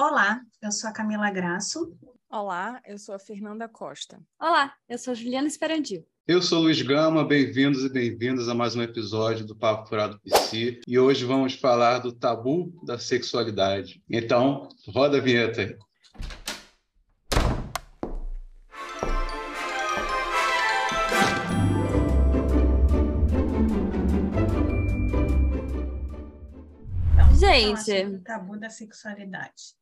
Olá, eu sou a Camila Graço. Olá, eu sou a Fernanda Costa. Olá, eu sou a Juliana Esperandil. Eu sou Luiz Gama, bem-vindos e bem-vindas a mais um episódio do Papo Furado PC. E hoje vamos falar do tabu da sexualidade. Então, roda a vinheta aí. Gente. o tabu da sexualidade.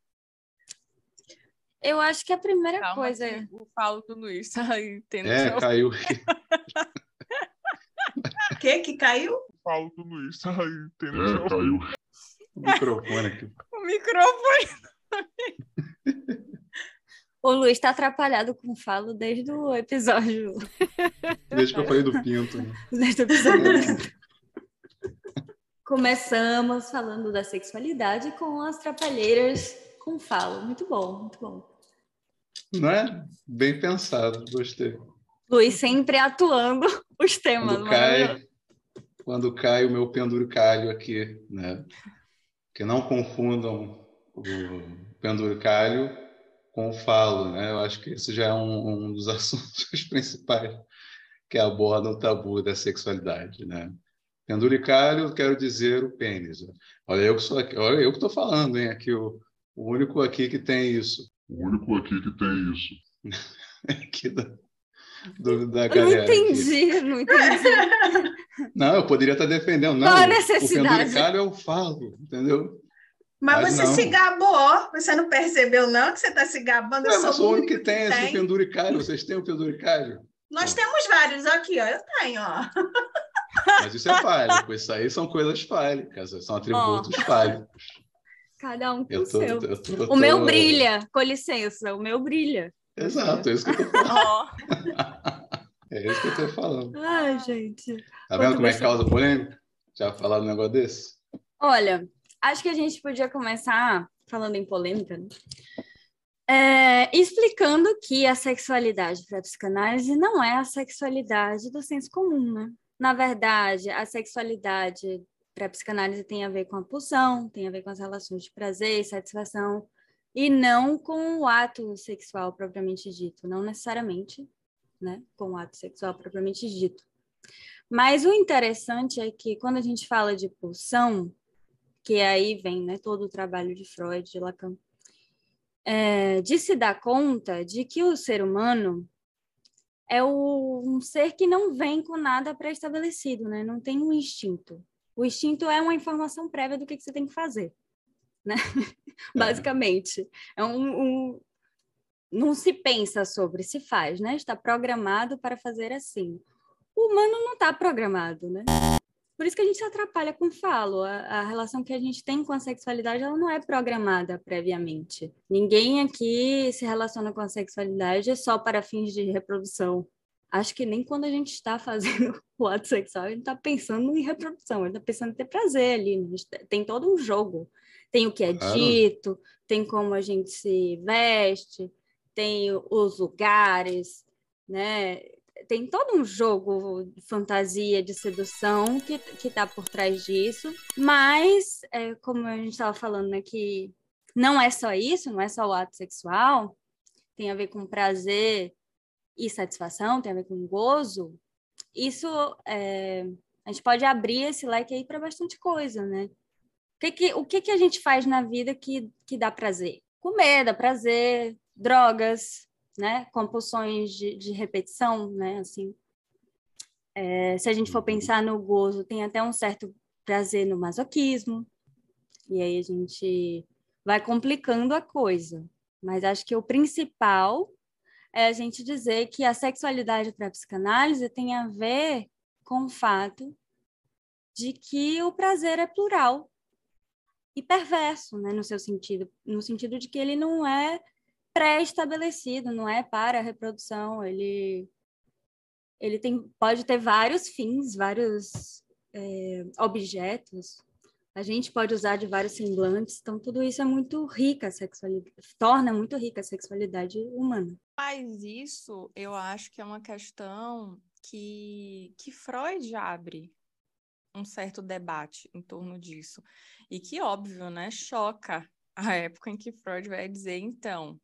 Eu acho que a primeira Calma coisa. que o falo do Luiz tá aí tendo É, seu- caiu. O que que caiu? falo do Luiz, tá aí, tendo é, caiu. o microfone aqui. o microfone. O Luiz está atrapalhado com falo desde o episódio. Desde que eu falei do pinto. Né? Desde o episódio. Começamos falando da sexualidade com as trapalheiras com falo. Muito bom, muito bom. Não é? Bem pensado, gostei. Luiz sempre atuando os temas. Quando cai, quando cai o meu penduricalho aqui, né? Que não confundam o penduricalho com o falo, né? Eu acho que esse já é um, um dos assuntos principais que abordam o tabu da sexualidade, né? Penduricalho, quero dizer o pênis. Olha eu que sou aqui, olha eu que estou falando, hein? Aqui o, o único aqui que tem isso, O único aqui que tem isso. aqui da, do- da Eu não galera. aqui. entendi, não entendi. Não, eu poderia estar defendendo. Não, Qual a o necessidade? penduricalho é o falo, entendeu? Mas, Mas você não. se gabou. Você não percebeu, não, que você está se gabando? Eu Ué, sou o o único que tem esse tem. penduricalho. Vocês têm o penduricalho? Nós temos vários aqui, ó. Eu tenho, ó. Mas isso é fálico. Isso aí são coisas fálicas, são atributos fálicos. Cada um com Eu o tô, seu. eu tô- eu O meu tô- brilha, com licença, o meu brilha. Exato, é isso que eu tô falando. É isso que eu tô falando. Ai, gente. Tá Quanto vendo como é que causa polêmica? Já falaram um negócio desse? Olha, acho que a gente podia começar falando em polêmica, né? É, explicando que a sexualidade para a psicanálise não é a sexualidade do senso comum, né? Na verdade, a sexualidade para psicanálise tem a ver com a pulsão, tem a ver com as relações de prazer e satisfação, e não com o ato sexual propriamente dito, não necessariamente, né? Com o ato sexual propriamente dito. Mas o interessante é que quando a gente fala de pulsão, que aí vem né, todo o trabalho de Freud, de Lacan, é, de se dar conta de que o ser humano é o- um ser que não vem com nada pré-estabelecido, né? não tem um instinto. O instinto é uma informação prévia do que, que você tem que fazer, né? basicamente. É um, um- Não se pensa sobre, se faz, né? Está programado para fazer assim. O humano não está programado, né? Por isso que a gente se atrapalha com o falo. A, a relação que a gente tem com a sexualidade, ela não é programada previamente. Ninguém aqui se relaciona com a sexualidade só para fins de reprodução. Acho que nem quando a gente está fazendo o ato sexual, a gente está pensando em reprodução, a gente está pensando em ter prazer ali. né? Gente Tem todo um jogo. Tem o que é Claro. dito, tem como a gente se veste, tem os lugares, né? tem todo um jogo de fantasia, de sedução que que está por trás disso, mas é, como a gente estava falando, né, que não é só isso, não é só o ato sexual, tem a ver com prazer e satisfação, tem a ver com gozo. Isso é, a gente pode abrir esse leque aí para bastante coisa, né? O que que, o que que a gente faz na vida que, que dá prazer? Comer dá prazer, drogas, né? Compulsões de, de repetição, né? Assim, é, se a gente for pensar no gozo, tem até um certo prazer no masoquismo, e aí a gente vai complicando a coisa. Mas acho que o principal é a gente dizer que a sexualidade para a psicanálise tem a ver com o fato de que o prazer é plural e perverso, né, no seu sentido, no sentido de que ele não é pré-estabelecido, não é para a reprodução, ele ele tem, pode ter vários fins, vários é, objetos, a gente pode usar de vários semblantes, então tudo isso é muito rica a sexualidade, torna muito rica a sexualidade humana. Mas isso eu acho que é uma questão que, que Freud abre um certo debate em torno disso. E que, óbvio, né, choca a época em que Freud vai dizer, então,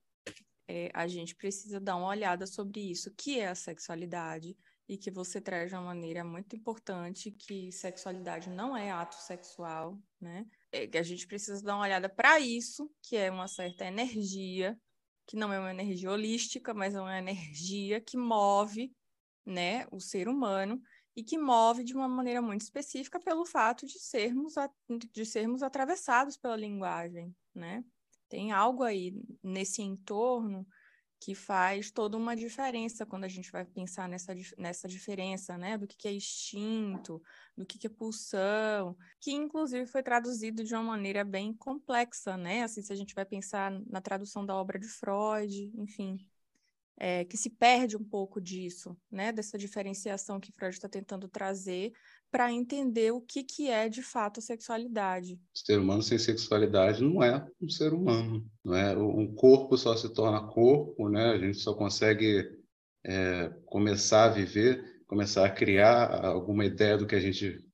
é, a gente precisa dar uma olhada sobre isso, que é a sexualidade, e que você traz de uma maneira muito importante que sexualidade não é ato sexual, né? É, que a gente precisa dar uma olhada para isso, que é uma certa energia, que não é uma energia holística, mas é uma energia que move, né, o ser humano e que move de uma maneira muito específica pelo fato de sermos de sermos atravessados pela linguagem, né? Tem algo aí nesse entorno que faz toda uma diferença quando a gente vai pensar nessa, nessa diferença, né? Do que, que é instinto, do que, que é pulsão, que inclusive foi traduzido de uma maneira bem complexa, né? Assim, se a gente vai pensar na tradução da obra de Freud, enfim, é, que se perde um pouco disso, né? Dessa diferenciação que Freud está tentando trazer para entender o que, que é de fato sexualidade. Ser humano sem sexualidade não é um ser humano, não é? Um corpo só se torna corpo, né? A gente só consegue é, começar a viver, começar a criar alguma ideia do que a gente,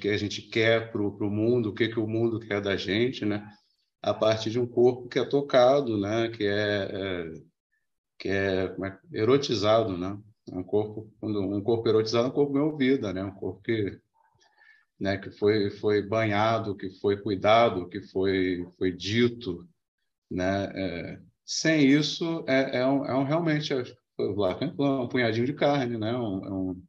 que a gente quer para o mundo, o que que o mundo quer da gente, né? A partir de um corpo que é tocado, né? Que é, é que é, é erotizado, né? Um corpo, quando um corpo erotizado é um corpo bem vida, né? Um corpo que, né, que foi foi banhado, que foi cuidado, que foi foi dito, né? É, sem isso é, é, um, é um realmente é, lá um punhadinho de carne, né? Um, é um,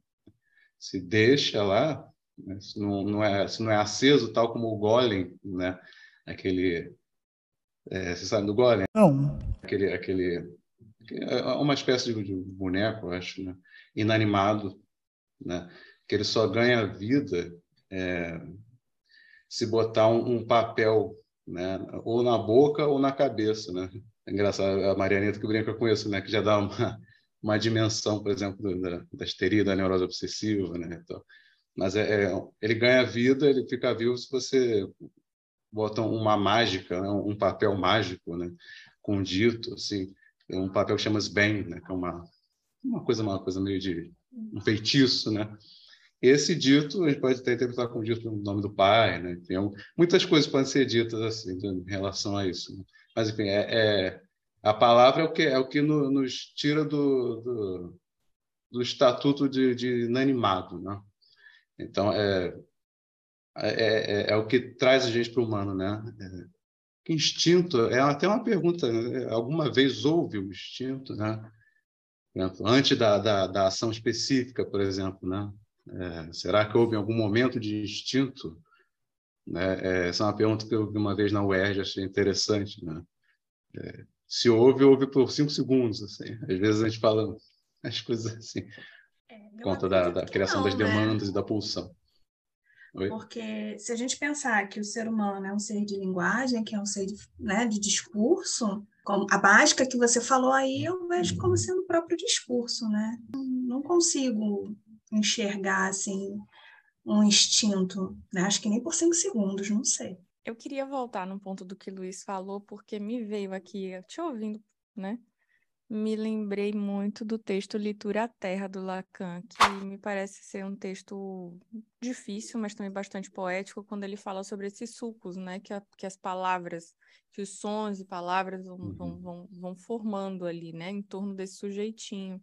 se deixa lá, né? se não, não é se não é aceso tal como o golem, né? Aquele é, você sabe do golem? Não. Aquele aquele é uma espécie de, boneco, acho, né? inanimado, né? que ele só ganha vida é, se botar um, um, papel né? ou na boca ou na cabeça. Né? É engraçado, a Marianeta que brinca com isso, né? que já dá uma, uma dimensão, por exemplo, da, da histeria, da neurose obsessiva. Né? Então, mas é, é, ele ganha vida, ele fica vivo se você bota uma mágica, né? um papel mágico, né? com dito, assim, é um papel que chama bem, né? que é uma, uma coisa uma coisa meio de um feitiço, né? Esse dito a gente pode até interpretar como dito no nome do pai, né? Tem muitas coisas podem ser ditas assim em relação a isso. Né? Mas enfim, é, é, a palavra é o que é o que no, nos tira do, do, do estatuto de, de inanimado, né? Então é é, é, é o que traz a gente para o humano, né? Que instinto? É até uma pergunta. Né? Alguma vez houve o instinto, né? Antes da, da, da ação específica, por exemplo, né? É, será que houve algum momento de instinto? Né? É, essa é uma pergunta que eu vi uma vez na UERJ, achei interessante, né? É, se houve, houve por cinco segundos, assim. Às vezes a gente fala as coisas assim, é, conta da, da criação não, das né? demandas e da pulsão. Oi? Porque se a gente pensar que o ser humano é um ser de linguagem, que é um ser de, né, de discurso, como a básica que você falou aí, eu vejo como sendo o próprio discurso, né? Não consigo enxergar assim um instinto, né? Acho que nem por cinco segundos, não sei. Eu queria voltar no ponto do que o Luiz falou, porque me veio aqui, te ouvindo, né? Me lembrei muito do texto Litura à Terra, do Lacan, que me parece ser um texto difícil, mas também bastante poético, quando ele fala sobre esses sucos, né? Que, a, que as palavras, que os sons e palavras vão, vão, uhum. vão, vão formando ali, né? Em torno desse sujeitinho.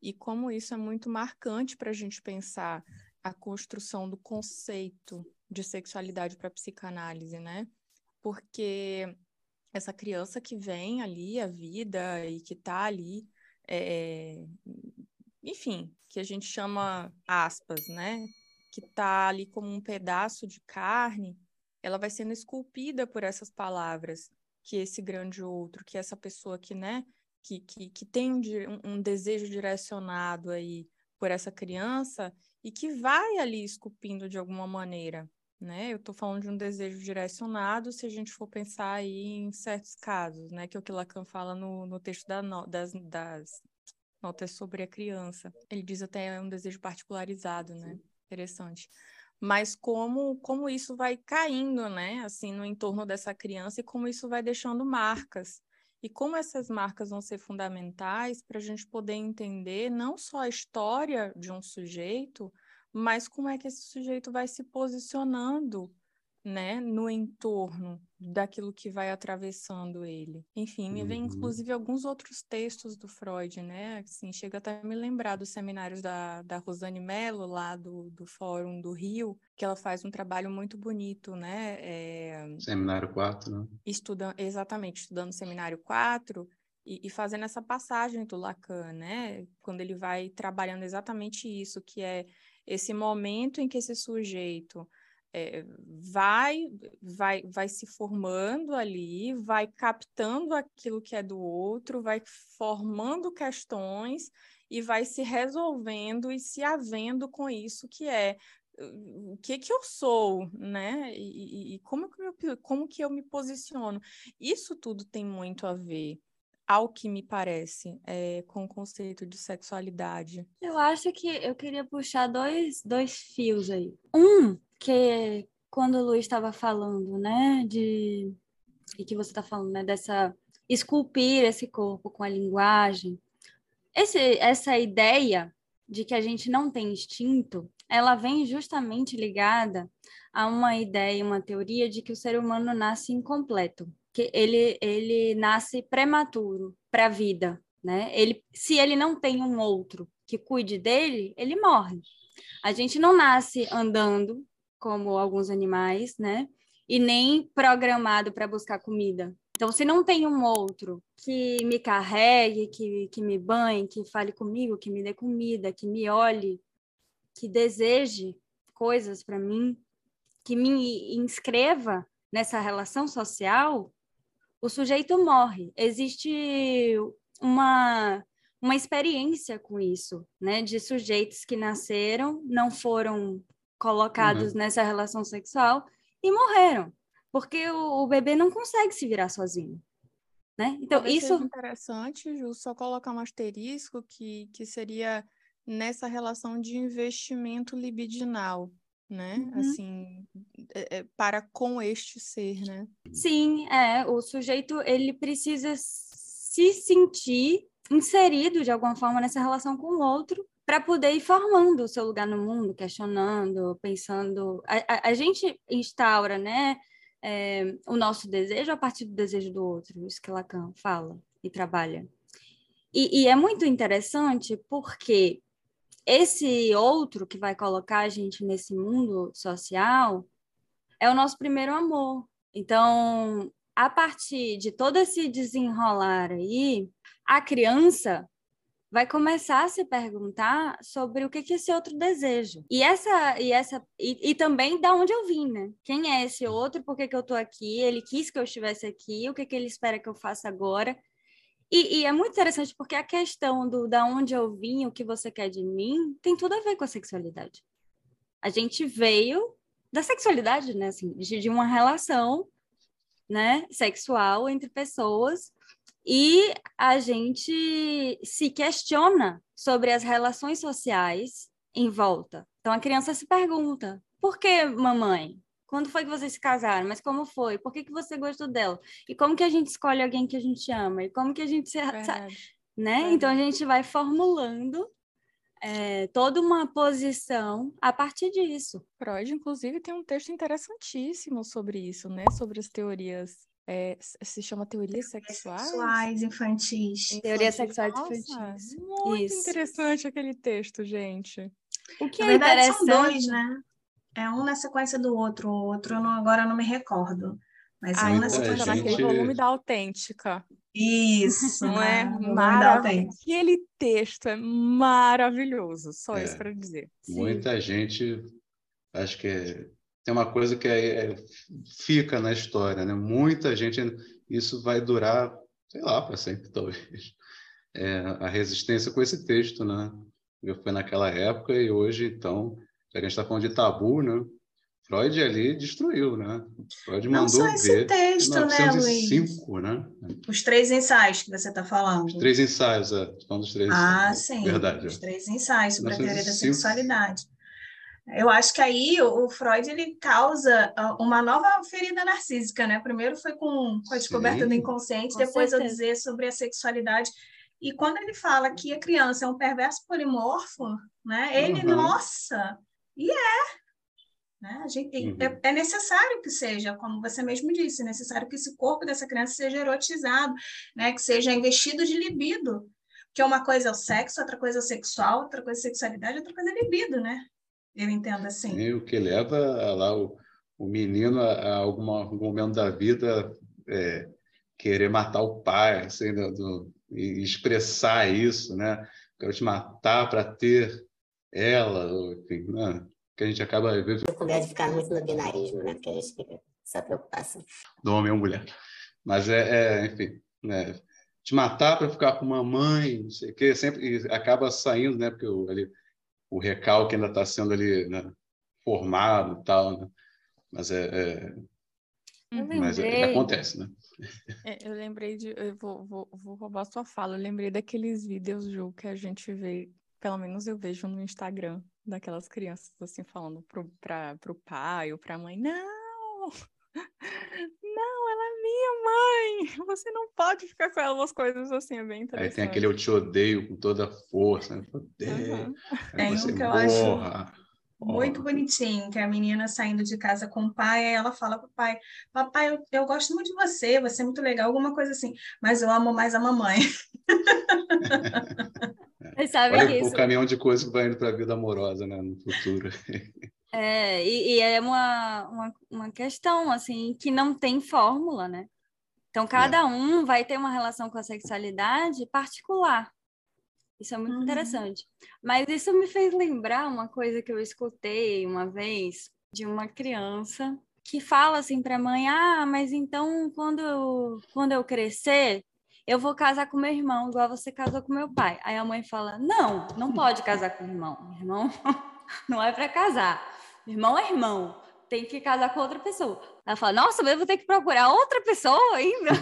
E como isso é muito marcante para a gente pensar a construção do conceito de sexualidade para a psicanálise, né? Porque essa criança que vem ali, a vida, e que está ali, é, enfim, que a gente chama aspas, né? Que está ali como um pedaço de carne, ela vai sendo esculpida por essas palavras, que esse grande outro, que essa pessoa que, né, que, que, que tem um, um desejo direcionado aí por essa criança e que vai ali esculpindo de alguma maneira né? Eu estou falando de um desejo direcionado, se a gente for pensar aí em certos casos, né? Que é o que Lacan fala no, no texto da no, das, das notas sobre a criança. Ele diz até um desejo particularizado, né? Interessante. Mas como, como isso vai caindo, né? Assim, no entorno dessa criança e como isso vai deixando marcas. E como essas marcas vão ser fundamentais para a gente poder entender não só a história de um sujeito, mas como é que esse sujeito vai se posicionando né, no entorno daquilo que vai atravessando ele. Enfim, me vem uhum. inclusive alguns outros textos do Freud, né? Assim, chega até a me lembrar dos seminários da, da Rosane Mello, lá do, do Fórum do Rio, que ela faz um trabalho muito bonito, né? É... Seminário 4, né? Estuda... Exatamente, estudando Seminário 4, e, e, fazendo essa passagem do Lacan, né? Quando ele vai trabalhando exatamente isso, que é esse momento em que esse sujeito é, vai, vai, vai se formando ali, vai captando aquilo que é do outro, vai formando questões e vai se resolvendo e se havendo com isso que é o que que eu sou, né? E, e como, que eu, como que eu me posiciono. Isso tudo tem muito a ver, ao que me parece, é, com o conceito de sexualidade. Eu acho que eu queria puxar dois, dois fios aí. Um que quando o Luiz estava falando, né, de e que você está falando, né, dessa esculpir esse corpo com a linguagem, esse, essa ideia de que a gente não tem instinto, ela vem justamente ligada a uma ideia, uma teoria de que o ser humano nasce incompleto, que ele ele nasce prematuro para a vida, né? Ele se ele não tem um outro que cuide dele, ele morre. A gente não nasce andando, como alguns animais, né? E nem programado para buscar comida. Então, se não tem um outro que me carregue, que, que me banhe, que fale comigo, que me dê comida, que me olhe, que deseje coisas para mim, que me inscreva nessa relação social, o sujeito morre. Existe uma, uma experiência com isso, né? De sujeitos que nasceram, não foram colocados uhum. nessa relação sexual e morreram, porque o, o, bebê não consegue se virar sozinho. Né? Então, Talvez isso. interessante, Ju, só colocar um asterisco que, que seria nessa relação de investimento libidinal, né? Uhum. Assim, é, é, para com este ser, né? Sim, é. O sujeito ele precisa se sentir inserido de alguma forma nessa relação com o outro para poder ir formando o seu lugar no mundo, questionando, pensando. A, a, a gente instaura, né, é, o nosso desejo a partir do desejo do outro, isso que Lacan fala e trabalha. E, e é muito interessante porque esse outro que vai colocar a gente nesse mundo social é o nosso primeiro amor. Então, a partir de todo esse desenrolar aí, a criança vai começar a se perguntar sobre o que, que esse outro deseja. E essa e essa e, e, também da onde eu vim, né? Quem é esse outro? Por que, que eu tô aqui? Ele quis que eu estivesse aqui? O que, que ele espera que eu faça agora? E, e, é muito interessante porque a questão do da onde eu vim, o que você quer de mim, tem tudo a ver com a sexualidade. A gente veio da sexualidade, né? Assim, de, de uma relação né, sexual entre pessoas e a gente se questiona sobre as relações sociais em volta. Então a criança se pergunta: por que, mamãe? Quando foi que vocês se casaram? Mas como foi? Por que, que você gostou dela? E como que a gente escolhe alguém que a gente ama? E como que a gente se. Verdade. Né? Verdade. Então a gente vai formulando é, toda uma posição a partir disso. Freud, inclusive, tem um texto interessantíssimo sobre isso, né? Sobre as teorias é, se chama teorias sexuais? Sexuais infantis. Teorias sexuais infantis. Muito Isso. interessante aquele texto, gente. O que Na é verdade, interessante... são dois, né? É um na sequência do outro, o outro eu não, agora eu não me recordo. Mas ah, é um na sequência gente... naquele volume da Autêntica. Isso, não é? Maravilhoso. Aquele texto é maravilhoso, só é, isso para dizer. Muita Sim. gente, acho que é tem uma coisa que é, é, fica na história, né? Muita gente, isso vai durar, sei lá, para sempre, talvez. É, a resistência com esse texto, né? Foi naquela época e hoje, então, a gente está falando de tabu, né? Freud ali destruiu, né? Freud Não mandou só esse ver texto, 1905, né, né? Os três ensaios que você está falando. Os três ensaios, é. Falando dos três ah, sim. Verdade. Os três ensaios sobre 1905. a teoria da sexualidade. Eu acho que aí o Freud ele causa ah, uma nova ferida narcísica, né? Primeiro foi com, a descoberta Sim, do inconsciente, depois certeza. eu dizer sobre a sexualidade. E quando ele fala que a criança é um perverso polimorfo, né? Ele, uhum. nossa, e é. Né? A gente, uhum. é, é, necessário que seja, como você mesmo disse, é necessário que esse corpo dessa criança seja erotizado, né? que seja investido de libido. Porque uma coisa é o sexo, outra coisa é o sexual, outra coisa é sexualidade, outra coisa é libido, né? Eu entendo assim. E o que leva lá o, o menino a, a algum momento da vida é, querer matar o pai, assim, do, do, e expressar isso, né? Quero te matar para ter ela, enfim, né? que a gente acaba vendo. Com medo de ficar muito no binarismo, né? Porque a gente fica essa preocupação. Do homem ou mulher. Mas é, é enfim, né? te matar para ficar com uma mãe, não sei o quê, sempre acaba saindo, né? Porque o, ali, o recalque ainda está sendo ali né? formado e tal, né? Mas é, é... mas é, acontece, né? É, eu lembrei de, eu vou, vou, vou roubar sua fala, eu lembrei daqueles vídeos, Ju, que a gente vê, pelo menos eu vejo no Instagram, daquelas crianças assim falando pro, pra, pro pai ou pra mãe, não, não, ela é minha mãe, você não pode ficar com ela, umas coisas assim, é bem interessante. Aí tem aquele eu te odeio com toda a força, né? odeio, uhum. Tem um que eu acho muito bonitinho, que é a menina saindo de casa com o pai, aí ela fala pro pai, papai, eu, eu gosto muito de você, você é muito legal, alguma coisa assim, mas eu amo mais a mamãe. Sabe Olha isso... o caminhão de coisas que vai indo para a vida amorosa, né, no futuro. É, e, e, é uma, uma, uma questão, assim, que não tem fórmula, né? Então, cada é. um vai ter uma relação com a sexualidade particular. Isso é muito uhum. interessante. Mas isso me fez lembrar uma coisa que eu escutei uma vez de uma criança que fala assim para a mãe: Ah, mas então quando eu, quando eu crescer, eu vou casar com meu irmão, igual você casou com meu pai. Aí a mãe fala: Não, não pode casar com o irmão. Meu irmão não é para casar. Irmão é irmão. Tem que casar com outra pessoa. Ela fala: Nossa, mas eu vou ter que procurar outra pessoa ainda.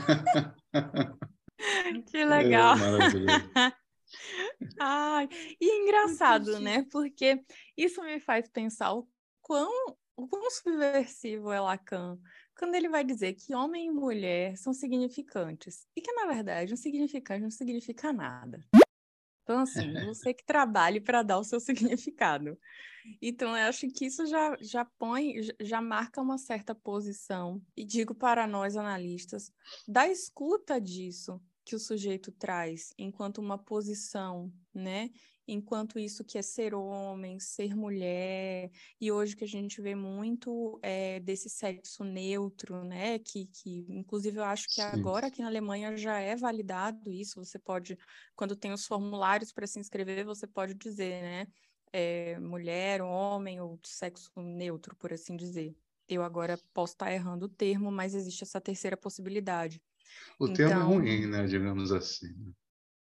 que legal. É, Ai, e é engraçado, né? Porque isso me faz pensar o quão, o quão subversivo é Lacan quando ele vai dizer que homem e mulher são significantes e que, na verdade, um significante não significa nada. Então, assim, você que trabalhe para dar o seu significado. Então, eu acho que isso já, já põe, já marca uma certa posição, e digo para nós analistas, da escuta disso que o sujeito traz enquanto uma posição, né? Enquanto isso que é ser homem, ser mulher, e hoje que a gente vê muito é, desse sexo neutro, né, que, que inclusive eu acho que Sim. agora aqui na Alemanha já é validado isso, você pode, quando tem os formulários para se inscrever, você pode dizer, né, é, mulher, homem ou sexo neutro, por assim dizer. Eu agora posso estar errando o termo, mas existe essa terceira possibilidade. O então... termo é então ruim, né, digamos assim.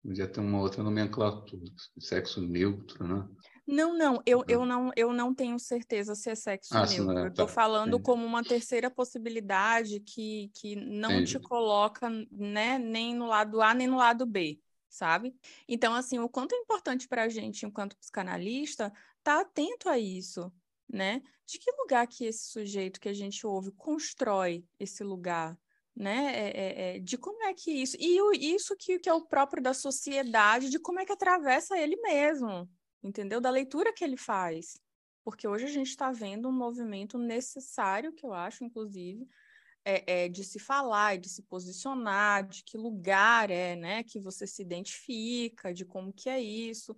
Podia ter uma outra nomenclatura, sexo neutro, né? Não, não, eu, eu não, eu não tenho certeza se é sexo ah, neutro. É, eu estou tá, falando entendi. como uma terceira possibilidade que, que não entendi. te coloca né, nem no lado A nem no lado B, sabe? Então, assim, o quanto é importante para a gente, enquanto psicanalista, estar tá atento a isso, né? De que lugar que esse sujeito que a gente ouve constrói esse lugar, né? É, é, é, de como é que isso. E o, isso que, que é o próprio da sociedade, de como é que atravessa ele mesmo, entendeu? Da leitura que ele faz. Porque hoje a gente está vendo um movimento necessário, que eu acho, inclusive, é, é, de se falar, de se posicionar, de que lugar é, né, que você se identifica, de como que é isso.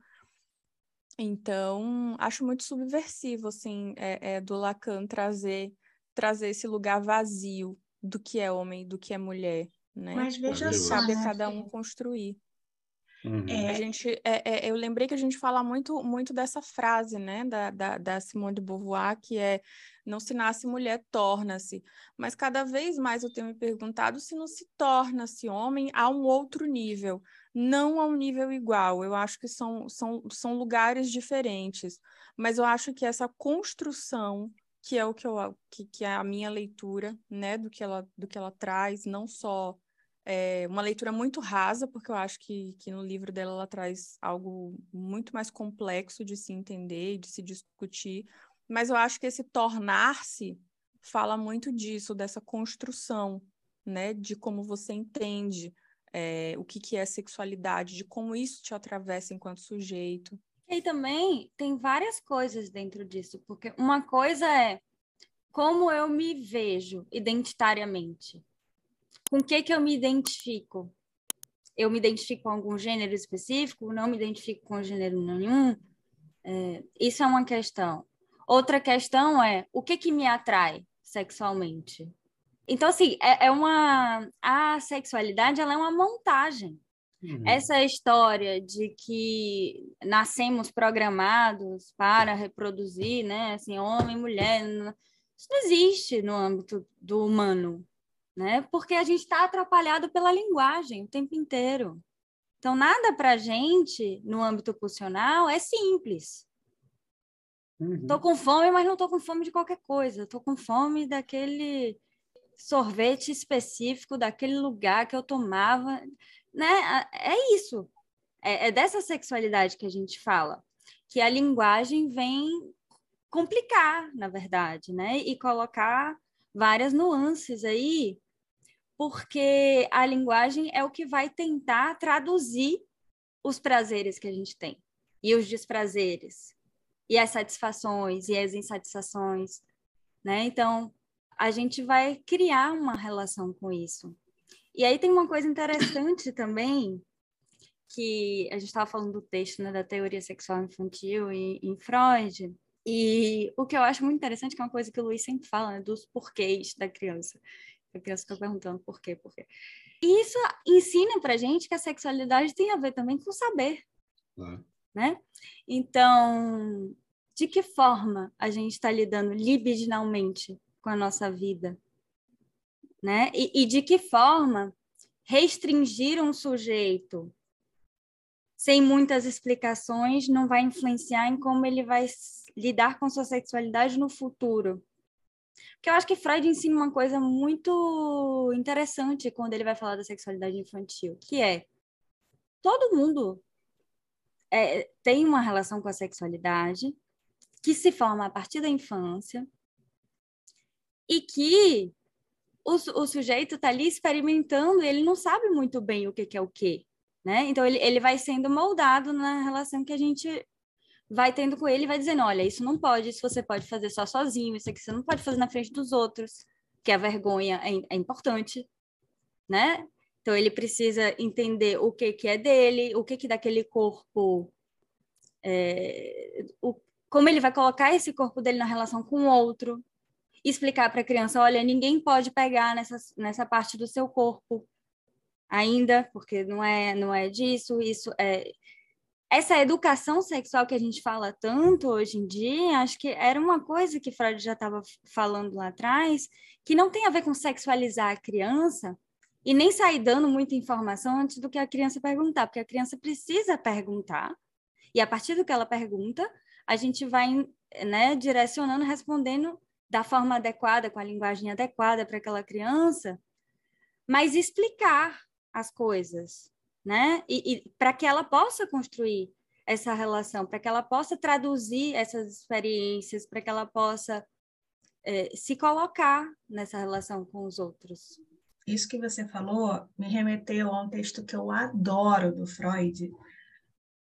Então, acho muito subversivo, assim, é, é do Lacan trazer, trazer esse lugar vazio, do que é homem, do que é mulher, né? Mas veja só, cabe né, cada um construir. Uhum. É... A gente, é, é, eu lembrei que a gente fala muito, muito dessa frase, né, da, da, da Simone de Beauvoir, que é não se nasce mulher, torna-se. Mas cada vez mais eu tenho me perguntado se não se torna-se homem a um outro nível, não a um nível igual. Eu acho que são, são, são lugares diferentes. Mas eu acho que essa construção que é o que eu que, que é a minha leitura, né, do que ela do que ela traz, não só é, uma leitura muito rasa, porque eu acho que, que no livro dela ela traz algo muito mais complexo de se entender e de se discutir, mas eu acho que esse tornar-se fala muito disso, dessa construção, né, de como você entende é, o que, que é sexualidade, de como isso te atravessa enquanto sujeito. E também tem várias coisas dentro disso, porque uma coisa é como eu me vejo identitariamente. Com o que, que eu me identifico? Eu me identifico com algum gênero específico? Não me identifico com gênero nenhum? É, isso é uma questão. Outra questão é o que, que me atrai sexualmente? Então, assim, é, é uma. A sexualidade ela é uma montagem. Uhum. Essa história de que nascemos programados para reproduzir, né? Assim, homem, mulher, isso não existe no âmbito do humano, né? Porque a gente está atrapalhado pela linguagem o tempo inteiro. Então, nada para a gente, no âmbito pulsional, é simples. Estou uhum. com fome, mas não estou com fome de qualquer coisa. Estou com fome daquele sorvete específico, daquele lugar que eu tomava. Né? É isso. É, é dessa sexualidade que a gente fala. Que a linguagem vem complicar, na verdade, né? E colocar várias nuances aí, porque a linguagem é o que vai tentar traduzir os prazeres que a gente tem e os desprazeres e as satisfações e as insatisfações, né? Então, a gente vai criar uma relação com isso. E aí tem uma coisa interessante também, que a gente estava falando do texto, né, da teoria sexual infantil em, em Freud, e o que eu acho muito interessante, que é uma coisa que o Luiz sempre fala, né, dos porquês da criança. A criança fica perguntando por quê, por quê. E isso ensina pra gente que a sexualidade tem a ver também com saber. É. Né? Então, de que forma a gente está lidando libidinalmente com a nossa vida? Né? E, e de que forma restringir um sujeito sem muitas explicações não vai influenciar em como ele vai lidar com sua sexualidade no futuro. Porque eu acho que Freud ensina uma coisa muito interessante quando ele vai falar da sexualidade infantil, que é todo mundo é, tem uma relação com a sexualidade que se forma a partir da infância e que o, o sujeito está ali experimentando, ele não sabe muito bem o que, que é o que, né? Então ele, ele vai sendo moldado na relação que a gente vai tendo com ele e vai dizendo: olha, isso não pode, isso você pode fazer só sozinho, isso aqui você não pode fazer na frente dos outros, que a vergonha é, é importante, né? Então ele precisa entender o que, que é dele, o que, que daquele corpo. É, o, como ele vai colocar esse corpo dele na relação com o outro, explicar para a criança: olha, ninguém pode pegar nessa, nessa parte do seu corpo ainda, porque não é, não é disso, isso é essa educação sexual que a gente fala tanto hoje em dia, acho que era uma coisa que Freud já estava falando lá atrás, que não tem a ver com sexualizar a criança e nem sair dando muita informação antes do que a criança perguntar, porque a criança precisa perguntar, e a partir do que ela pergunta, a gente vai né, direcionando, respondendo da forma adequada, com a linguagem adequada para aquela criança, mas explicar as coisas, né? E, e para que ela possa construir essa relação, para que ela possa traduzir essas experiências, para que ela possa é, se colocar nessa relação com os outros. Isso que você falou me remeteu a um texto que eu adoro do Freud,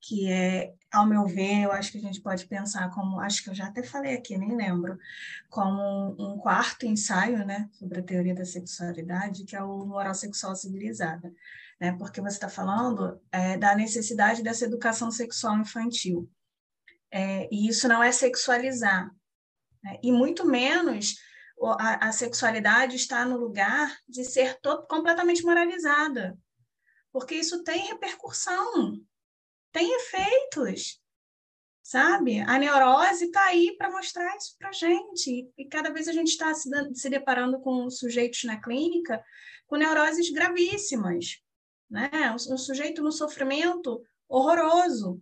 que é, ao meu ver, eu acho que a gente pode pensar como, acho que eu já até falei aqui, nem lembro, como um quarto ensaio, né, sobre a teoria da sexualidade, que é o Moral Sexual Civilizada né? porque você está falando é, da necessidade dessa educação sexual infantil. É, e isso não é sexualizar, né? e muito menos a, a, sexualidade está no lugar de ser todo, completamente moralizada, porque isso tem repercussão, tem efeitos, sabe? A neurose está aí para mostrar isso para gente, e cada vez a gente está se, se deparando com sujeitos na clínica com neuroses gravíssimas, né? Um, sujeito no sofrimento horroroso,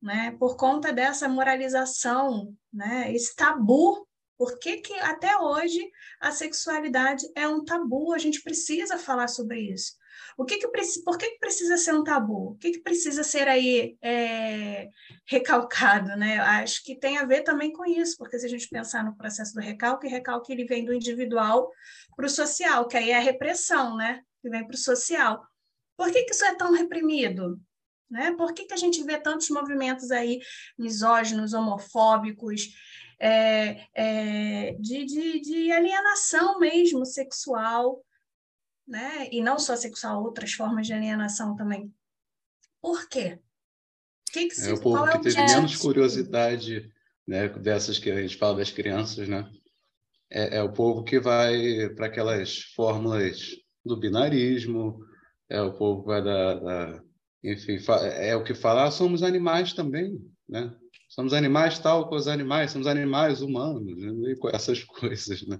né? Por conta dessa moralização, né? Esse tabu. Por que, que até hoje a sexualidade é um tabu? A gente precisa falar sobre isso. O que que, por que, que precisa ser um tabu? O que, que precisa ser aí é, recalcado? Né? Acho que tem a ver também com isso, porque se a gente pensar no processo do recalque, recalque ele vem do individual para o social, que aí é a repressão, né? que vem para o social. Por que, que isso é tão reprimido? Né? Por que, que a gente vê tantos movimentos aí misóginos, homofóbicos, é, é, de, de, de alienação mesmo sexual, né? E não só sexual, outras formas de alienação também. Por quê? Que que se, é o povo é que teve menos curiosidade né, dessas que a gente fala das crianças, né? É, é o povo que vai para aquelas fórmulas do binarismo, é o povo que vai da, da enfim, é o que fala, ah, somos animais também, né? Somos animais tal com os animais, somos animais humanos, né? essas coisas, né?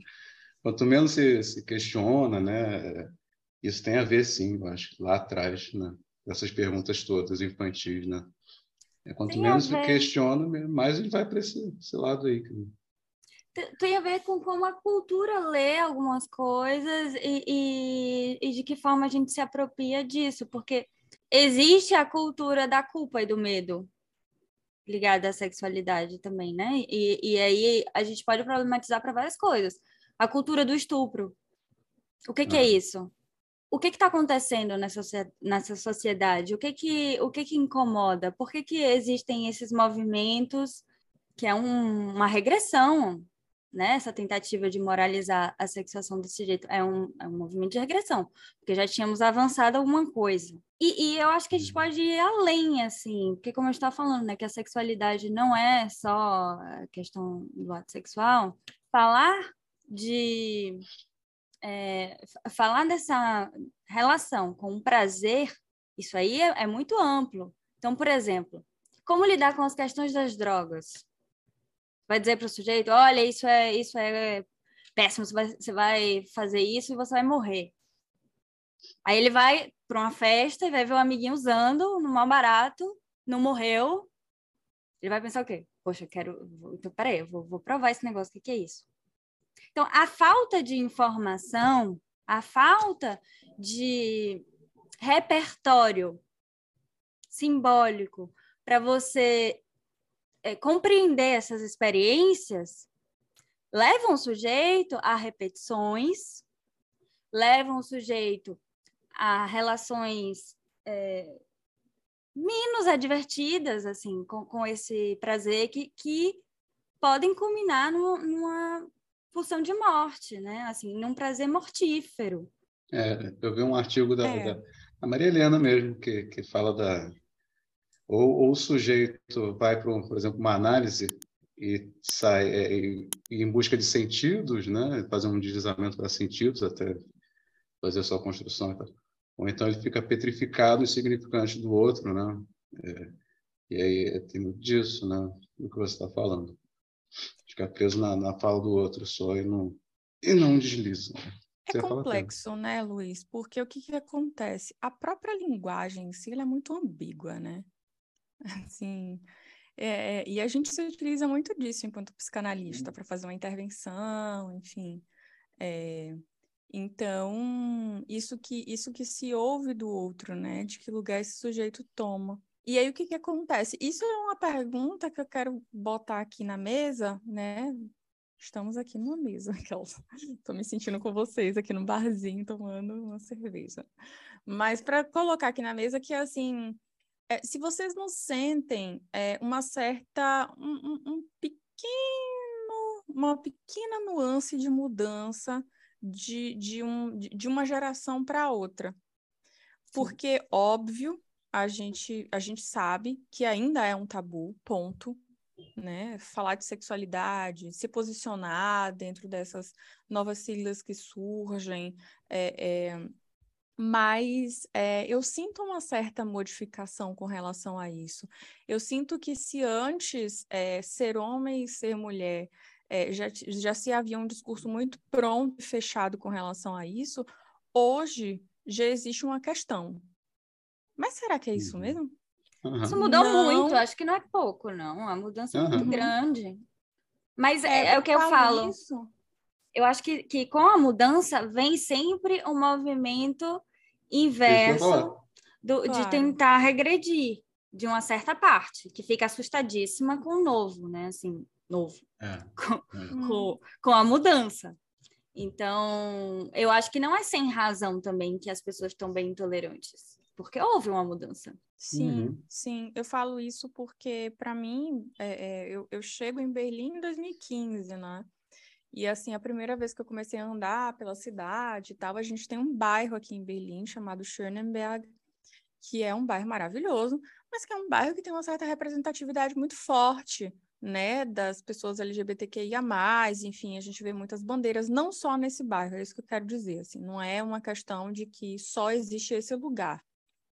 Quanto menos se, se questiona, né? Isso tem a ver, sim, eu acho, lá atrás, né? Essas perguntas todas infantis, né? É, quanto tem menos se questiona, mais ele vai para esse, esse lado aí. Tem a ver com como a cultura lê algumas coisas e, e, e de que forma a gente se apropria disso, porque existe a cultura da culpa e do medo ligada à sexualidade também, né? E, e aí a gente pode problematizar para várias coisas. A cultura do estupro. O que, que é isso? O que está acontecendo nessa, nessa sociedade? O que que, o que que incomoda? Por que, que existem esses movimentos que é um, uma regressão, né? Essa tentativa de moralizar a sexuação desse jeito é um, é um movimento de regressão, porque já tínhamos avançado alguma coisa. E, e, eu acho que a gente pode ir além, assim, porque como eu estava falando, né, que a sexualidade não é só a questão do ato sexual, falar de é, falar dessa relação com o prazer, isso aí é, é muito amplo. Então, por exemplo, como lidar com as questões das drogas? Vai dizer para o sujeito, olha, isso é isso é péssimo, você vai, você vai fazer isso e você vai morrer. Aí ele vai para uma festa e vai ver o um amiguinho usando no mal barato, não morreu. Ele vai pensar o quê? Poxa, eu quero. Então, peraí, eu vou, vou provar esse negócio, o que, que é isso? Então, a falta de informação, a falta de repertório simbólico para você é, compreender essas experiências levam o sujeito a repetições, levam o sujeito a relações é, menos advertidas, assim, com, com esse prazer que, que podem culminar no, numa pulsão de morte, né? Assim, num prazer mortífero. É, eu vi um artigo da, é. da Maria Helena mesmo, que, que fala da... Ou, ou o sujeito vai para, por exemplo, uma análise e sai é, e, em busca de sentidos, né? Fazer um deslizamento para sentidos até fazer a sua construção ou então ele fica petrificado e significante do outro, né? É, e aí é, tem muito disso, né? Do que você está falando. Fica preso na, na fala do outro só e não, e não desliza. É complexo, né, Luiz? Porque o que, que acontece? A própria linguagem em si é muito ambígua, né? Assim, é, é, e a gente se utiliza muito disso enquanto psicanalista para fazer uma intervenção, enfim. É, então, isso que, isso que se ouve do outro, né? De que lugar esse sujeito toma. E aí, o que, que acontece? Isso é uma pergunta que eu quero botar aqui na mesa, né? Estamos aqui numa mesa, estou me sentindo com vocês aqui no barzinho tomando uma cerveja. Mas para colocar aqui na mesa que assim, é, se vocês não sentem é, uma certa, um, um, um pequeno, uma pequena nuance de mudança de, de, um, de uma geração para outra. Porque, Sim. óbvio, a gente, a gente sabe que ainda é um tabu, ponto. Né? Falar de sexualidade, se posicionar dentro dessas novas siglas que surgem. É, é... Mas é, eu sinto uma certa modificação com relação a isso. Eu sinto que se antes é, ser homem e ser mulher é, já, já se havia um discurso muito pronto e fechado com relação a isso, hoje já existe uma questão. Mas será que é isso uhum. mesmo? Uhum. Isso mudou não. muito, acho que não é pouco, não. A mudança é muito grande. Mas é, é, é o que eu falo. Isso. Eu acho que, que com a mudança vem sempre um movimento inverso do, claro. de tentar regredir de uma certa parte, que fica assustadíssima com o novo, né? Assim, novo, é. Com, é. com, com a mudança. Então, eu acho que não é sem razão também que as pessoas estão bem intolerantes. Porque houve uma mudança. Sim, uhum. sim. Eu falo isso porque, para mim, é, é, eu, eu chego em Berlim em 2015, né? E assim, a primeira vez que eu comecei a andar pela cidade e tal, a gente tem um bairro aqui em Berlim chamado Schönenberg, que é um bairro maravilhoso, mas que é um bairro que tem uma certa representatividade muito forte, né, das pessoas LGBTQIA+, enfim, a gente vê muitas bandeiras, não só nesse bairro, é isso que eu quero dizer, assim, não é uma questão de que só existe esse lugar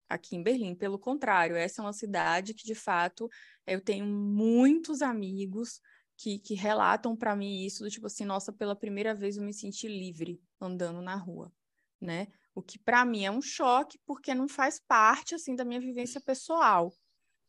aqui em Berlim, pelo contrário, essa é uma cidade que, de fato, eu tenho muitos amigos que, que relatam para mim isso, do tipo assim, nossa, pela primeira vez eu me senti livre andando na rua, né? O que para mim é um choque, porque não faz parte, assim, da minha vivência pessoal.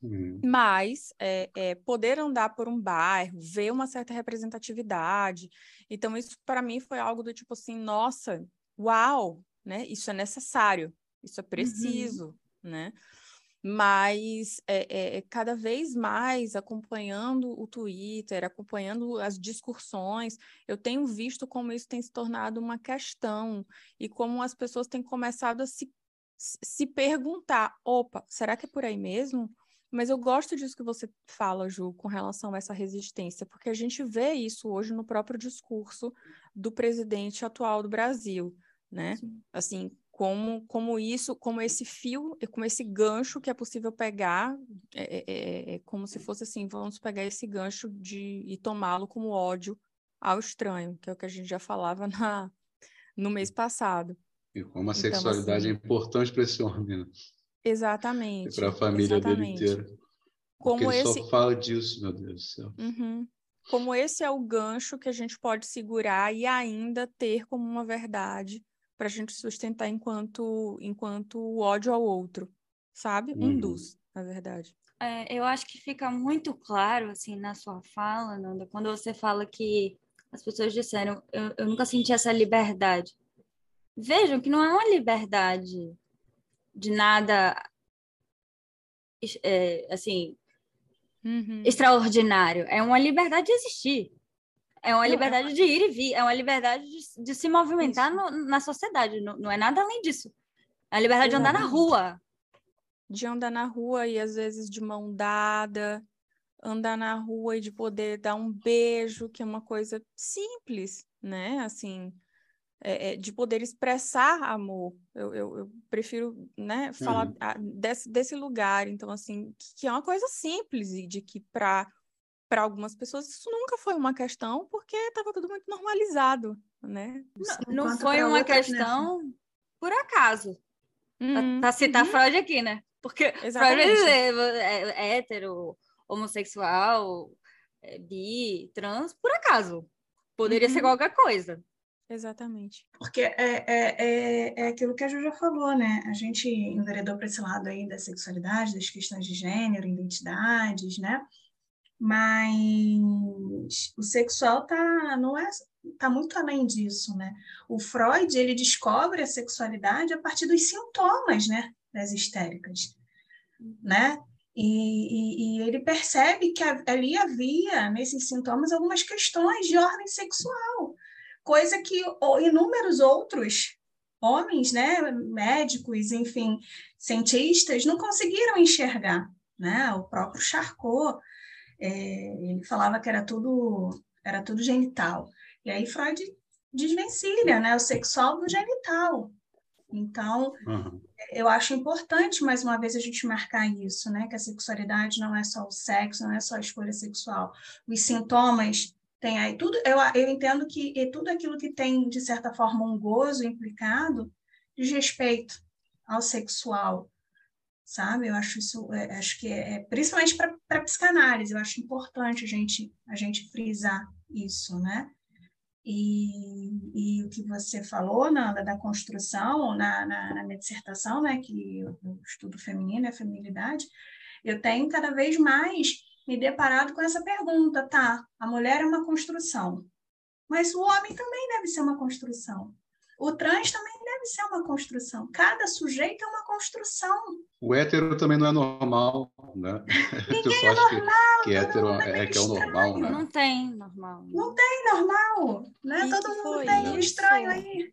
Uhum. Mas é, é, poder andar por um bairro, ver uma certa representatividade. Então, isso para mim foi algo do tipo assim, nossa, uau, né? Isso é necessário, isso é uhum. preciso, uhum. Né? mas é, é, é, cada vez mais acompanhando o Twitter, acompanhando as discussões, eu tenho visto como isso tem se tornado uma questão e como as pessoas têm começado a se, se perguntar: opa, será que é por aí mesmo? Mas eu gosto disso que você fala, Ju, com relação a essa resistência, porque a gente vê isso hoje no próprio discurso do presidente atual do Brasil, né? Sim. Assim, como, como isso, como esse fio, como esse gancho que é possível pegar, é, é, é, é como se fosse assim, vamos pegar esse gancho de, e tomá-lo como ódio ao estranho, que é o que a gente já falava na, no mês passado. E como a então, sexualidade é assim, é importante para esse homem, né? Exatamente. Para a família exatamente. dele inteira. Como Porque ele esse... só fala disso, meu Deus do céu. Uhum. Como esse é o gancho que a gente pode segurar e ainda ter como uma verdade para a gente sustentar enquanto, enquanto ódio ao outro, sabe? Um uhum. dos, na verdade. É, eu acho que fica muito claro, assim, na sua fala, Nanda, quando você fala que as pessoas disseram, eu, eu nunca senti essa liberdade. Vejam que não é uma liberdade de nada, é, assim, uhum. extraordinário. É uma liberdade de existir. É uma liberdade de ir e vir, é uma liberdade de, de se movimentar no, na sociedade, não, não, é nada além disso. É a liberdade Exatamente. de andar na rua. De andar na rua e às vezes de mão dada, andar na rua e de poder dar um beijo, que é uma coisa simples, né? Assim, é, é, de poder expressar amor. Eu, eu, eu prefiro né, falar uhum. desse, desse lugar. Então, assim, que é uma coisa simples e de que para para algumas pessoas isso nunca foi uma questão porque estava tudo muito normalizado, né? Não, não foi uma questão né? por acaso. Uhum. Para citar uhum. Freud aqui, né? Porque Freud é, é, é hétero, homossexual, é, bi, trans, por acaso. Poderia uhum. ser qualquer coisa. Exatamente. Porque é, é, é, é aquilo que a Ju já falou, né? A gente enveredou para esse lado aí da sexualidade, das questões de gênero, identidades, né? Mas o sexual tá não é tá muito além disso, né? O Freud ele descobre a sexualidade a partir dos sintomas, né, das histéricas, né? E, e, e ele percebe que ali havia nesses sintomas algumas questões de ordem sexual, coisa que inúmeros outros homens, né, médicos, enfim, cientistas não conseguiram enxergar, né? O próprio Charcot é, ele falava que era tudo, era tudo genital. E aí Freud desvencilha né, o sexual do genital. Então, uhum. eu acho importante, mais uma vez, a gente marcar isso, né? Que a sexualidade não é só o sexo, não é só a escolha sexual. Os sintomas tem aí tudo. Eu, eu entendo que e tudo aquilo que tem, de certa forma, um gozo implicado diz respeito ao sexual, sabe? Eu acho isso, é, acho que é, é principalmente para psicanálise, eu acho importante a gente, a gente frisar isso, né? E, e o que você falou, Nanda, da construção, na, na, na minha dissertação, né, que eu, eu estudo feminino e a feminilidade, eu tenho cada vez mais me deparado com essa pergunta, tá? A mulher é uma construção, mas o homem também deve ser uma construção. O trans também ser uma construção. Cada sujeito é uma construção. O hétero também não é normal, né? Ninguém é normal. Que, que hétero é, é, que é o normal, né? Não tem normal. Não tem normal, né? Todo mundo tem estranho aí.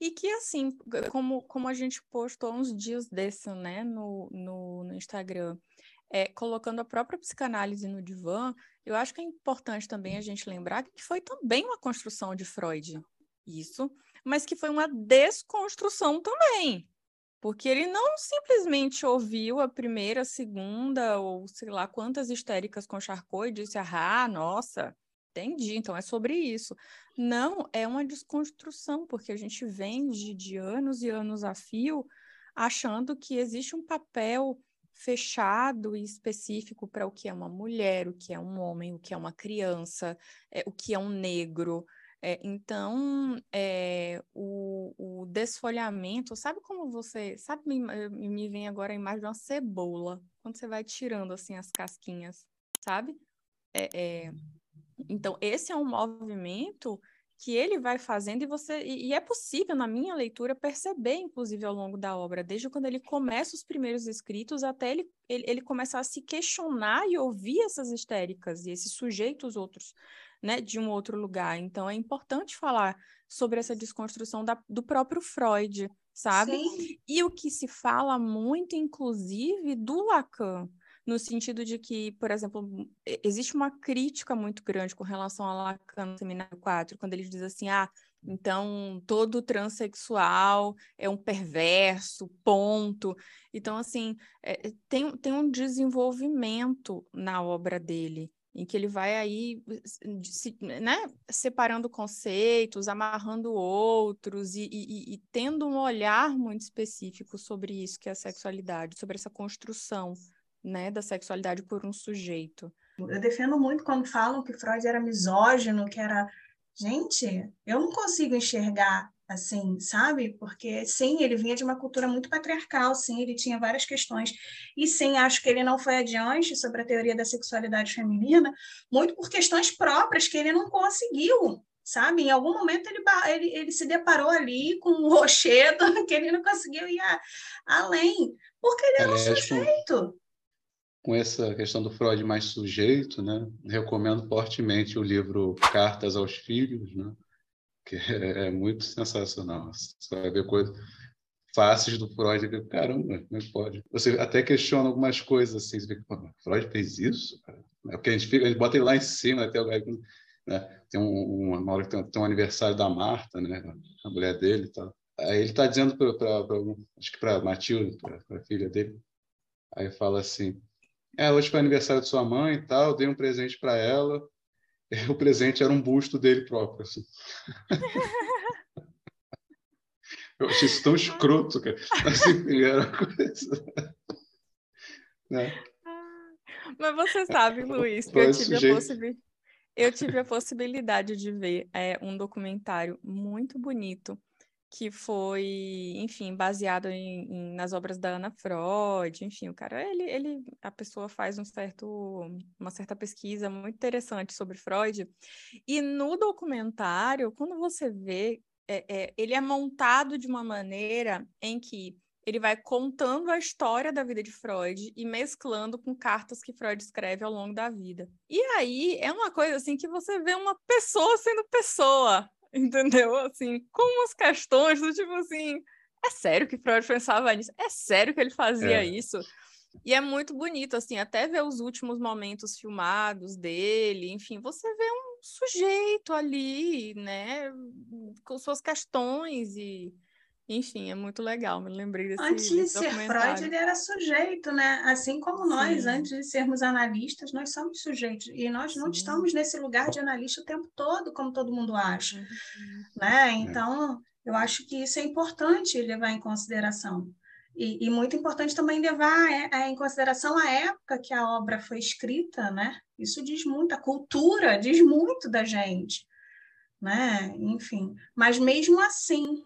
E que, assim, como, como a gente postou uns dias desse, né, no, no, no Instagram, é, colocando a própria psicanálise no divã, eu acho que é importante também a gente lembrar que foi também uma construção de Freud, isso, mas que foi uma desconstrução também, porque ele não simplesmente ouviu a primeira, a segunda, ou sei lá quantas histéricas com Charcot e disse, ah, nossa, entendi, então é sobre isso. Não, é uma desconstrução, porque a gente vem de, de anos e anos a fio achando que existe um papel fechado e específico para o que é uma mulher, o que é um homem, o que é uma criança, é, o que é um negro. É, então, é, o, o, desfolhamento, sabe como você. Sabe, me, me vem agora a imagem de uma cebola, quando você vai tirando assim as casquinhas, sabe? É, é então, esse é um movimento que ele vai fazendo e você e, e, é possível na minha leitura perceber inclusive ao longo da obra desde quando ele começa os primeiros escritos até ele, ele, ele começar a se questionar e ouvir essas histéricas e esses sujeitos outros né de um outro lugar então é importante falar sobre essa desconstrução da, do próprio Freud sabe Sim. e o que se fala muito inclusive do Lacan no sentido de que, por exemplo, existe uma crítica muito grande com relação a Lacan no Seminário 4, quando ele diz assim, ah, então todo transexual é um perverso, ponto. Então, assim, é, tem, tem um desenvolvimento na obra dele, em que ele vai aí se, né, separando conceitos, amarrando outros e, e, e tendo um olhar muito específico sobre isso que é a sexualidade, sobre essa construção né, da sexualidade por um sujeito. Eu defendo muito quando falam que Freud era misógino, que era. Gente, eu não consigo enxergar assim, sabe? Porque sim, ele vinha de uma cultura muito patriarcal, sim, ele tinha várias questões. E sim, acho que ele não foi adiante sobre a teoria da sexualidade feminina, muito por questões próprias que ele não conseguiu, sabe? Em algum momento ele, ele, ele se deparou ali com um rochedo que ele não conseguiu ir a, além, porque ele era um sujeito com essa questão do Freud mais sujeito, né? Recomendo fortemente o livro Cartas aos Filhos, né? Que é, é muito sensacional. Você vai ver coisas fáceis do Freud, que, caramba, como é pode? Você até questiona algumas coisas assim, você vê, Freud fez isso? É porque a gente, fica, a gente bota ele lá em cima, até né? tem um, uma hora que tem, tem um aniversário da Marta, né? A mulher dele e tal. Aí ele está dizendo para, acho que para Matilde, para a filha dele, aí fala assim, é, hoje foi aniversário de sua mãe e tal, dei um presente para ela. O presente era um busto dele próprio. Assim. Eu achei isso tão escroto, cara. Assim, era coisa. Né? Mas você sabe, Luiz, que eu tive, a possibi... eu tive a possibilidade de ver é, um documentário muito bonito que foi, enfim, baseado em, em, nas obras da Ana Freud, enfim, o cara, ele, ele, a pessoa faz um certo, uma certa pesquisa muito interessante sobre Freud, e no documentário, quando você vê, é, é, ele é montado de uma maneira em que ele vai contando a história da vida de Freud e mesclando com cartas que Freud escreve ao longo da vida. E aí é uma coisa assim que você vê uma pessoa sendo pessoa, entendeu? Assim, com umas questões do tipo assim, é sério que Freud pensava nisso? É sério que ele fazia é. isso? E é muito bonito, assim, até ver os últimos momentos filmados dele, enfim, você vê um sujeito ali, né, com suas questões e enfim, é muito legal, me lembrei desse Antes de ser Freud, ele era sujeito, né? Assim como nós, Sim. antes de sermos analistas, nós somos sujeitos. E nós Sim. não estamos nesse lugar de analista o tempo todo, como todo mundo acha. Uhum. Né? É. Então, eu acho que isso é importante levar em consideração. E, e muito importante também levar é, é, em consideração a época que a obra foi escrita, né? Isso diz muito, a cultura diz muito da gente, né? Enfim, mas mesmo assim,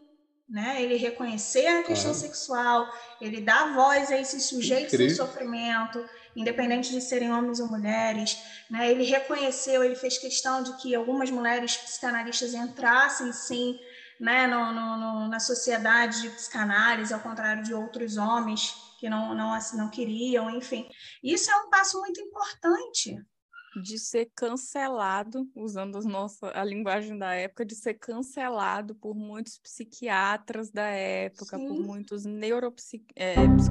né? Ele reconhecer a questão sexual, ele dá voz a esses sujeitos em sofrimento, independente de serem homens ou mulheres, né? Ele reconheceu, ele fez questão de que algumas mulheres psicanalistas entrassem sim, né, no, no, no, na sociedade de psicanálise, ao contrário de outros homens que não, não, assim, não queriam, enfim. Isso é um passo muito importante, de ser cancelado, usando as nossa, a linguagem da época, de ser cancelado por muitos psiquiatras da época, Sim. por muitos neuropsiquiatras,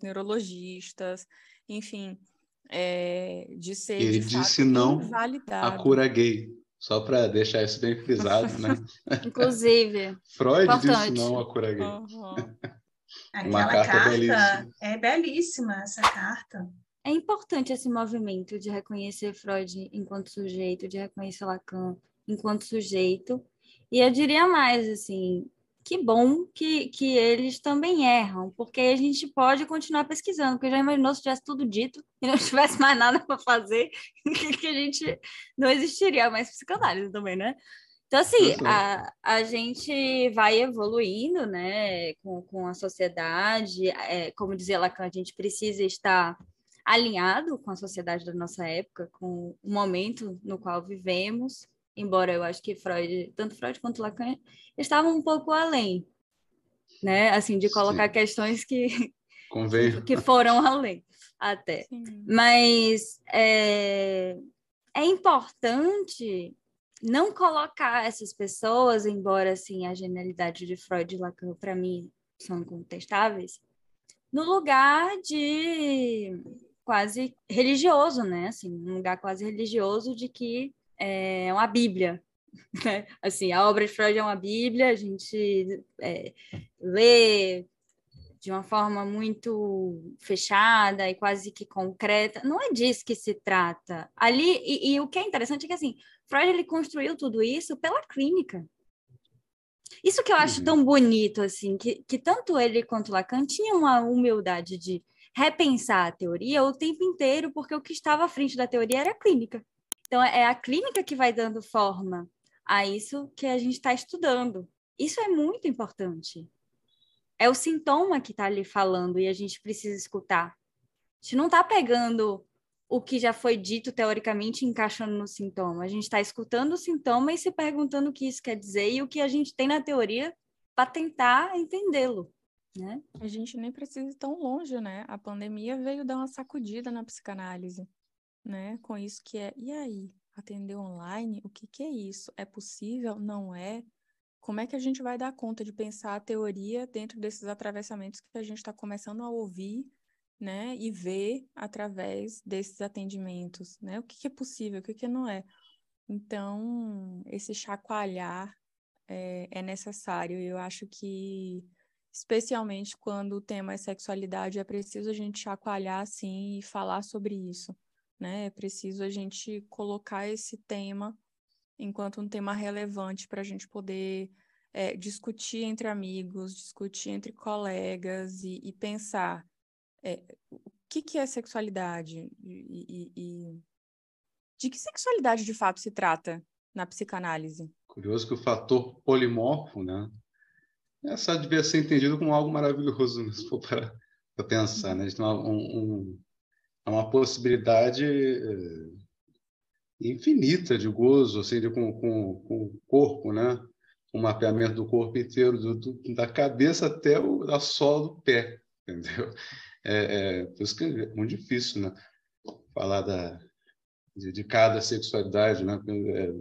é, neurologistas, enfim, é, de ser Ele de disse não a cura gay. Só para deixar isso bem frisado, né? Inclusive. Freud importante. disse não a cura gay. Uhum. Aquela carta, carta belíssima. é belíssima, essa carta. É importante esse movimento de reconhecer Freud enquanto sujeito, de reconhecer Lacan enquanto sujeito. E eu diria mais, assim, que bom que, que eles também erram, porque a gente pode continuar pesquisando, porque já imaginou se tivesse tudo dito e não tivesse mais nada para fazer, que a gente não existiria mais psicanálise também, né? Então, assim, a, a gente vai evoluindo, né, com, com a sociedade, é, como dizia Lacan, a gente precisa estar alinhado com a sociedade da nossa época, com o momento no qual vivemos, embora eu acho que Freud, tanto Freud quanto Lacan, estavam um pouco além, né? Assim, de colocar Sim. questões que, que foram além até. Sim. Mas é, é importante não colocar essas pessoas, embora assim a genialidade de Freud e Lacan para mim são incontestáveis, no lugar de quase religioso, né? Assim, um lugar quase religioso de que é uma Bíblia. Né? Assim, a obra de Freud é uma Bíblia, a gente é, lê de uma forma muito fechada e quase que concreta. Não é disso que se trata. Ali, e, e o que é interessante é que assim, Freud ele construiu tudo isso pela clínica. Isso que eu acho uhum. tão bonito, assim, que, que tanto ele quanto Lacan tinham uma humildade de repensar a teoria o tempo inteiro, porque o que estava à frente da teoria era a clínica. Então, é a clínica que vai dando forma a isso que a gente está estudando. Isso é muito importante. É o sintoma que está ali falando e a gente precisa escutar. A gente não está pegando o que já foi dito teoricamente encaixando no sintoma. A gente está escutando o sintoma e se perguntando o que isso quer dizer e o que a gente tem na teoria para tentar entendê-lo né? A gente nem precisa ir tão longe, né? A pandemia veio dar uma sacudida na psicanálise, né? Com isso que é, e aí, atender online, o que que é isso? É possível? Não é? Como é que a gente vai dar conta de pensar a teoria dentro desses atravessamentos que a gente está começando a ouvir, né? E ver através desses atendimentos, né? O que, que é possível, o que, que não é. Então, esse chacoalhar é, é necessário. Eu acho que especialmente quando o tema é sexualidade, é preciso a gente chacoalhar assim e falar sobre isso, né? É preciso a gente colocar esse tema enquanto um tema relevante para a gente poder é, discutir entre amigos, discutir entre colegas e, e pensar é, o que, que é sexualidade e, e, e de que sexualidade de fato se trata na psicanálise. Curioso que o fator polimorfo, né, essa devia ser entendido como algo maravilhoso, para, pensar. Né? Então, um, um, é uma possibilidade é, infinita de gozo, assim, de, com, com, com o corpo, né? um mapeamento do corpo inteiro, do, do, da cabeça até o, a sola do pé, entendeu? É, é, por isso que é muito difícil, né? Falar da, de, de cada sexualidade, né? É,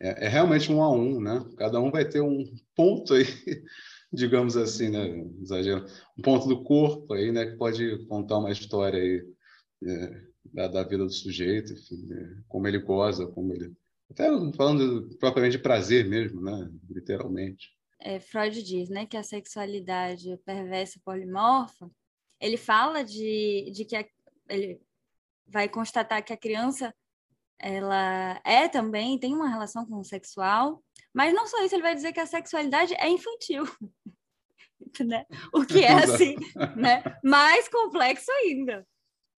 é, é, realmente um a um, né? Cada um vai ter um ponto aí, digamos assim, né? Exagero, um ponto do corpo aí, né? Que pode contar uma história aí é, da, da, vida do sujeito, enfim, né? como ele goza, como ele até falando propriamente de prazer mesmo, né? Literalmente. É, Freud diz, né, que a sexualidade perversa polimorfa, ele fala de, de que a, ele vai constatar que a criança ela é também, tem uma relação com o sexual, mas não só isso, ele vai dizer que a sexualidade é infantil. né? O que é assim, né? Mais complexo ainda.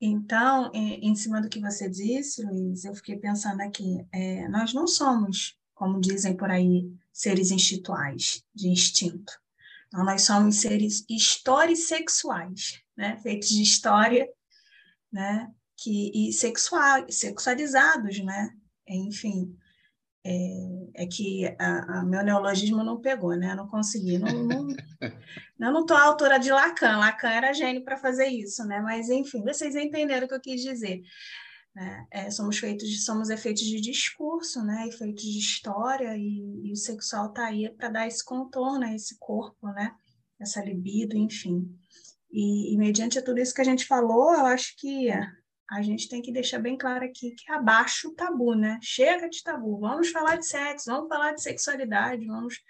Então, em cima do que você disse, Luiz, eu fiquei pensando aqui, é, nós não somos, como dizem por aí, seres instintuais, de instinto. Então, nós somos seres historissexuais, né? feitos de história, né? que, e sexual, sexualizados, né? Enfim. É, é que a, a, meu neologismo não pegou, né? Eu não consegui. Não, não, eu não estou à altura de Lacan. Lacan era gênio para fazer isso, né? Mas, enfim, vocês entenderam o que eu quis dizer. Né? É, somos feitos de, somos efeitos de discurso, né? Efeitos de história e, e o sexual está aí para dar esse contorno, esse corpo, né? Essa libido, enfim. E, e mediante tudo isso que a gente falou, eu acho que a gente tem que deixar bem claro aqui que abaixa o tabu, né? Chega de tabu, vamos falar de sexo, vamos falar de sexualidade, vamos,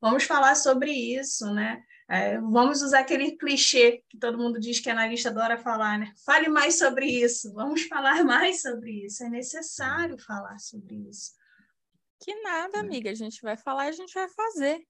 vamos falar sobre isso, né? É, vamos usar aquele clichê que todo mundo diz que analista adora falar, né? Fale mais sobre isso, vamos falar mais sobre isso, é necessário falar sobre isso. Que nada, amiga, a gente vai falar e a gente vai fazer.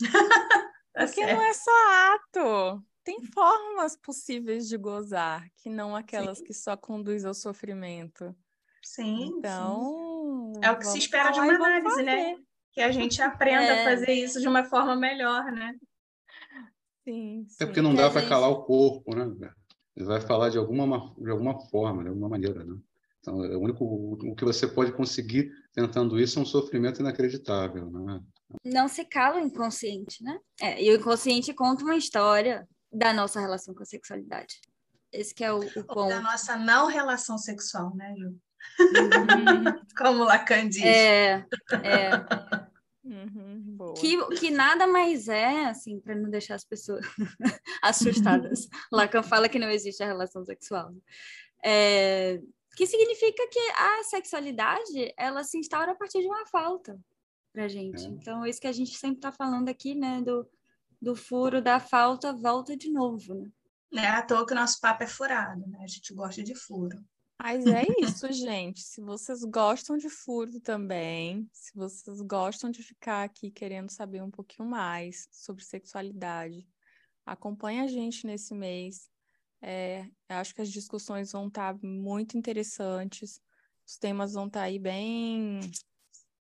tá Porque certo. não é só ato tem formas possíveis de gozar, que não aquelas sim. que só conduzem ao sofrimento. Sim. Então. Sim. É o que se espera de uma análise, né? Que a gente aprenda é. a fazer isso de uma forma melhor, né? Sim. sim. É porque não dá para gente... calar o corpo, né? Ele vai falar de alguma, de alguma forma, de alguma maneira, né? Então, é o único o que você pode conseguir tentando isso é um sofrimento inacreditável, né? Não se cala o inconsciente, né? É, e o inconsciente conta uma história da nossa relação com a sexualidade. Esse que é o, o ponto. Da nossa não relação sexual, né, Ju? Uhum. Como Lacan diz. É, é. Uhum, que, que nada mais é, assim, para não deixar as pessoas assustadas. Lacan fala que não existe a relação sexual. É, que significa que a sexualidade, ela se instaura a partir de uma falta pra gente. É. Então, é isso que a gente sempre está falando aqui, né, do, do furo da falta volta de novo, né? Não é à toa que o nosso papo é furado, né? A gente gosta de furo. Mas é isso, gente. Se vocês gostam de furo também, se vocês gostam de ficar aqui querendo saber um pouquinho mais sobre sexualidade, acompanhe a gente nesse mês. É, acho que as discussões vão estar muito interessantes, os temas vão estar aí bem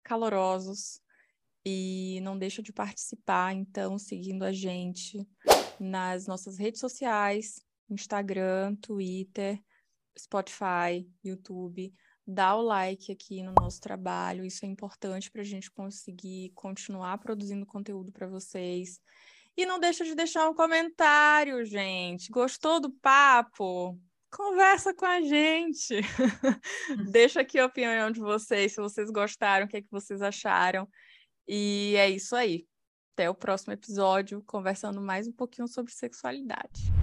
calorosos. E não deixa de participar, então, seguindo a gente nas nossas redes sociais, Instagram, Twitter, Spotify, YouTube. Dá o like aqui no nosso trabalho, isso é importante para a gente conseguir continuar produzindo conteúdo para vocês. E não deixa de deixar um comentário, gente. Gostou do papo? Conversa com a gente. deixa aqui a opinião de vocês, se vocês gostaram, o que, é que vocês acharam. E é isso aí. Até o próximo episódio, conversando mais um pouquinho sobre sexualidade.